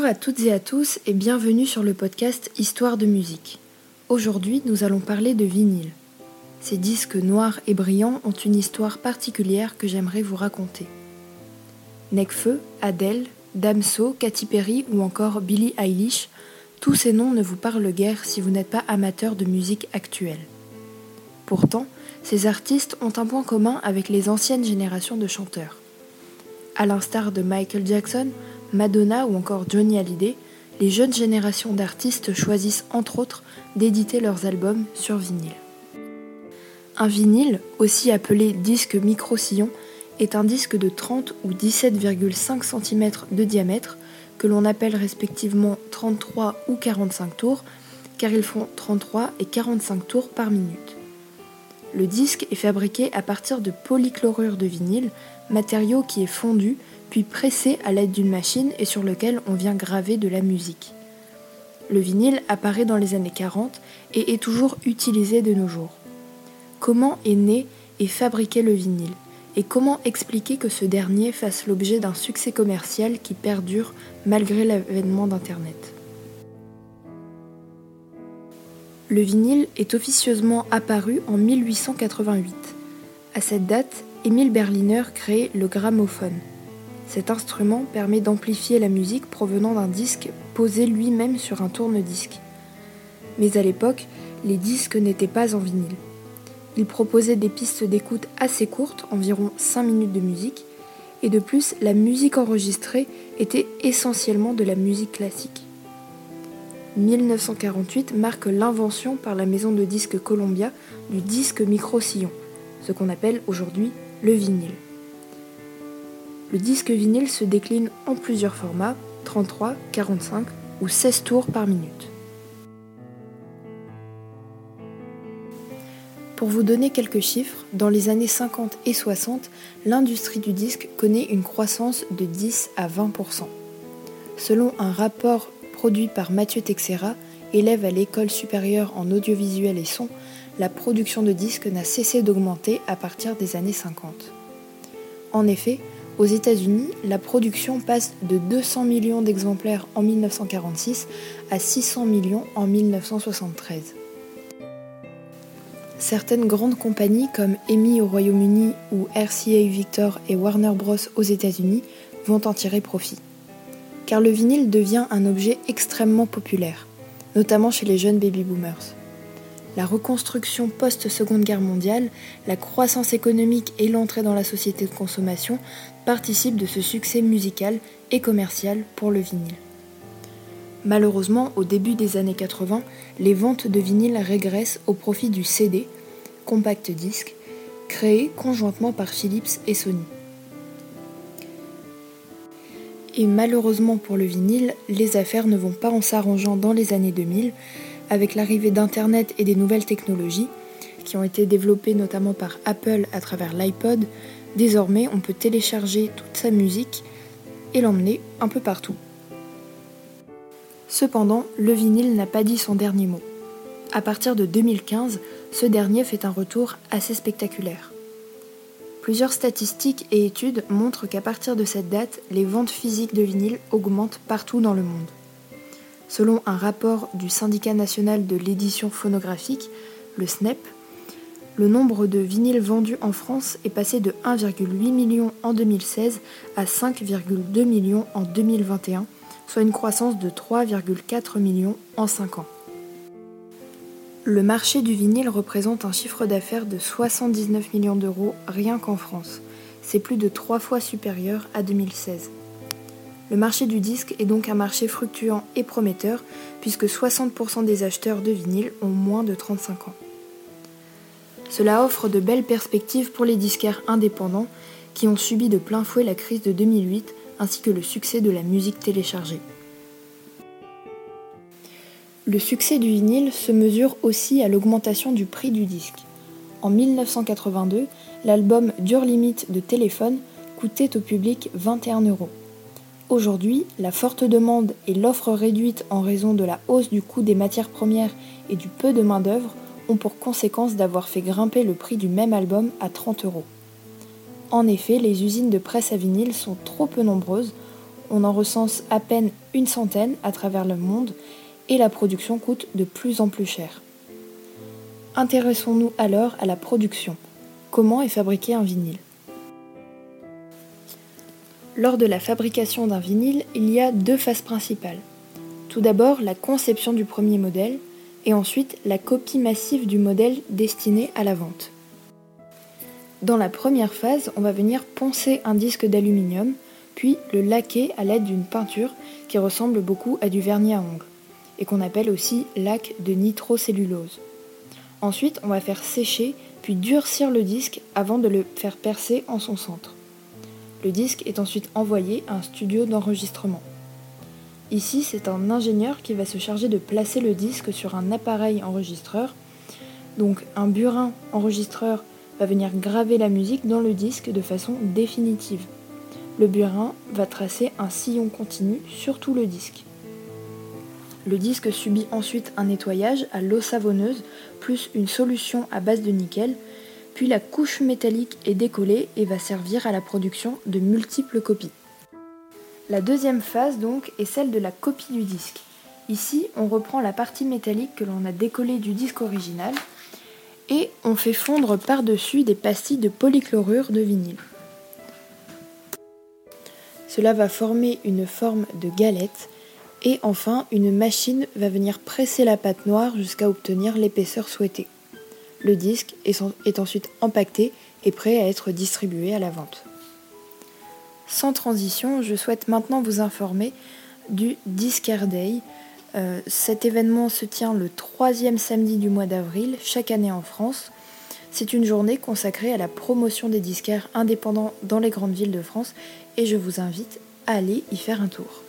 Bonjour à toutes et à tous et bienvenue sur le podcast Histoire de musique. Aujourd'hui, nous allons parler de vinyle. Ces disques noirs et brillants ont une histoire particulière que j'aimerais vous raconter. Necfeu, Adele, Damso, Katy Perry ou encore Billie Eilish, tous ces noms ne vous parlent guère si vous n'êtes pas amateur de musique actuelle. Pourtant, ces artistes ont un point commun avec les anciennes générations de chanteurs. À l'instar de Michael Jackson, Madonna ou encore Johnny Hallyday, les jeunes générations d'artistes choisissent entre autres d'éditer leurs albums sur vinyle. Un vinyle, aussi appelé disque micro-sillon, est un disque de 30 ou 17,5 cm de diamètre que l'on appelle respectivement 33 ou 45 tours car ils font 33 et 45 tours par minute. Le disque est fabriqué à partir de polychlorure de vinyle, matériau qui est fondu puis pressé à l'aide d'une machine et sur lequel on vient graver de la musique. Le vinyle apparaît dans les années 40 et est toujours utilisé de nos jours. Comment est né et fabriqué le vinyle et comment expliquer que ce dernier fasse l'objet d'un succès commercial qui perdure malgré l'avènement d'Internet? Le vinyle est officieusement apparu en 1888. À cette date, Émile Berliner crée le gramophone. Cet instrument permet d'amplifier la musique provenant d'un disque posé lui-même sur un tourne-disque. Mais à l'époque, les disques n'étaient pas en vinyle. Il proposait des pistes d'écoute assez courtes, environ 5 minutes de musique, et de plus, la musique enregistrée était essentiellement de la musique classique. 1948 marque l'invention par la maison de disques Columbia du disque micro-sillon, ce qu'on appelle aujourd'hui le vinyle. Le disque vinyle se décline en plusieurs formats, 33, 45 ou 16 tours par minute. Pour vous donner quelques chiffres, dans les années 50 et 60, l'industrie du disque connaît une croissance de 10 à 20%. Selon un rapport produit par Mathieu Texera, élève à l'école supérieure en audiovisuel et son, la production de disques n'a cessé d'augmenter à partir des années 50. En effet, aux États-Unis, la production passe de 200 millions d'exemplaires en 1946 à 600 millions en 1973. Certaines grandes compagnies comme EMI au Royaume-Uni ou RCA Victor et Warner Bros aux États-Unis vont en tirer profit. Car le vinyle devient un objet extrêmement populaire, notamment chez les jeunes baby boomers la reconstruction post-Seconde Guerre mondiale, la croissance économique et l'entrée dans la société de consommation participent de ce succès musical et commercial pour le vinyle. Malheureusement, au début des années 80, les ventes de vinyle régressent au profit du CD, compact disque, créé conjointement par Philips et Sony. Et malheureusement pour le vinyle, les affaires ne vont pas en s'arrangeant dans les années 2000 avec l'arrivée d'Internet et des nouvelles technologies, qui ont été développées notamment par Apple à travers l'iPod, désormais on peut télécharger toute sa musique et l'emmener un peu partout. Cependant, le vinyle n'a pas dit son dernier mot. À partir de 2015, ce dernier fait un retour assez spectaculaire. Plusieurs statistiques et études montrent qu'à partir de cette date, les ventes physiques de vinyle augmentent partout dans le monde. Selon un rapport du Syndicat national de l'édition phonographique, le SNEP, le nombre de vinyles vendus en France est passé de 1,8 million en 2016 à 5,2 millions en 2021, soit une croissance de 3,4 millions en 5 ans. Le marché du vinyle représente un chiffre d'affaires de 79 millions d'euros rien qu'en France. C'est plus de 3 fois supérieur à 2016. Le marché du disque est donc un marché fructuant et prometteur, puisque 60% des acheteurs de vinyle ont moins de 35 ans. Cela offre de belles perspectives pour les disquaires indépendants qui ont subi de plein fouet la crise de 2008 ainsi que le succès de la musique téléchargée. Le succès du vinyle se mesure aussi à l'augmentation du prix du disque. En 1982, l'album Dur Limite de Téléphone coûtait au public 21 euros. Aujourd'hui, la forte demande et l'offre réduite en raison de la hausse du coût des matières premières et du peu de main-d'œuvre ont pour conséquence d'avoir fait grimper le prix du même album à 30 euros. En effet, les usines de presse à vinyle sont trop peu nombreuses, on en recense à peine une centaine à travers le monde et la production coûte de plus en plus cher. Intéressons-nous alors à la production. Comment est fabriqué un vinyle? Lors de la fabrication d'un vinyle, il y a deux phases principales. Tout d'abord la conception du premier modèle et ensuite la copie massive du modèle destiné à la vente. Dans la première phase, on va venir poncer un disque d'aluminium, puis le laquer à l'aide d'une peinture qui ressemble beaucoup à du vernis à ongles, et qu'on appelle aussi lac de nitrocellulose. Ensuite, on va faire sécher puis durcir le disque avant de le faire percer en son centre. Le disque est ensuite envoyé à un studio d'enregistrement. Ici, c'est un ingénieur qui va se charger de placer le disque sur un appareil enregistreur. Donc un burin enregistreur va venir graver la musique dans le disque de façon définitive. Le burin va tracer un sillon continu sur tout le disque. Le disque subit ensuite un nettoyage à l'eau savonneuse plus une solution à base de nickel, puis la couche métallique est décollée et va servir à la production de multiples copies. La deuxième phase donc est celle de la copie du disque. Ici, on reprend la partie métallique que l'on a décollée du disque original et on fait fondre par-dessus des pastilles de polychlorure de vinyle. Cela va former une forme de galette et enfin une machine va venir presser la pâte noire jusqu'à obtenir l'épaisseur souhaitée. Le disque est ensuite empaqueté et prêt à être distribué à la vente. Sans transition, je souhaite maintenant vous informer du Discare Day, euh, cet événement se tient le troisième samedi du mois d'avril, chaque année en France. C'est une journée consacrée à la promotion des disquaires indépendants dans les grandes villes de France et je vous invite à aller y faire un tour.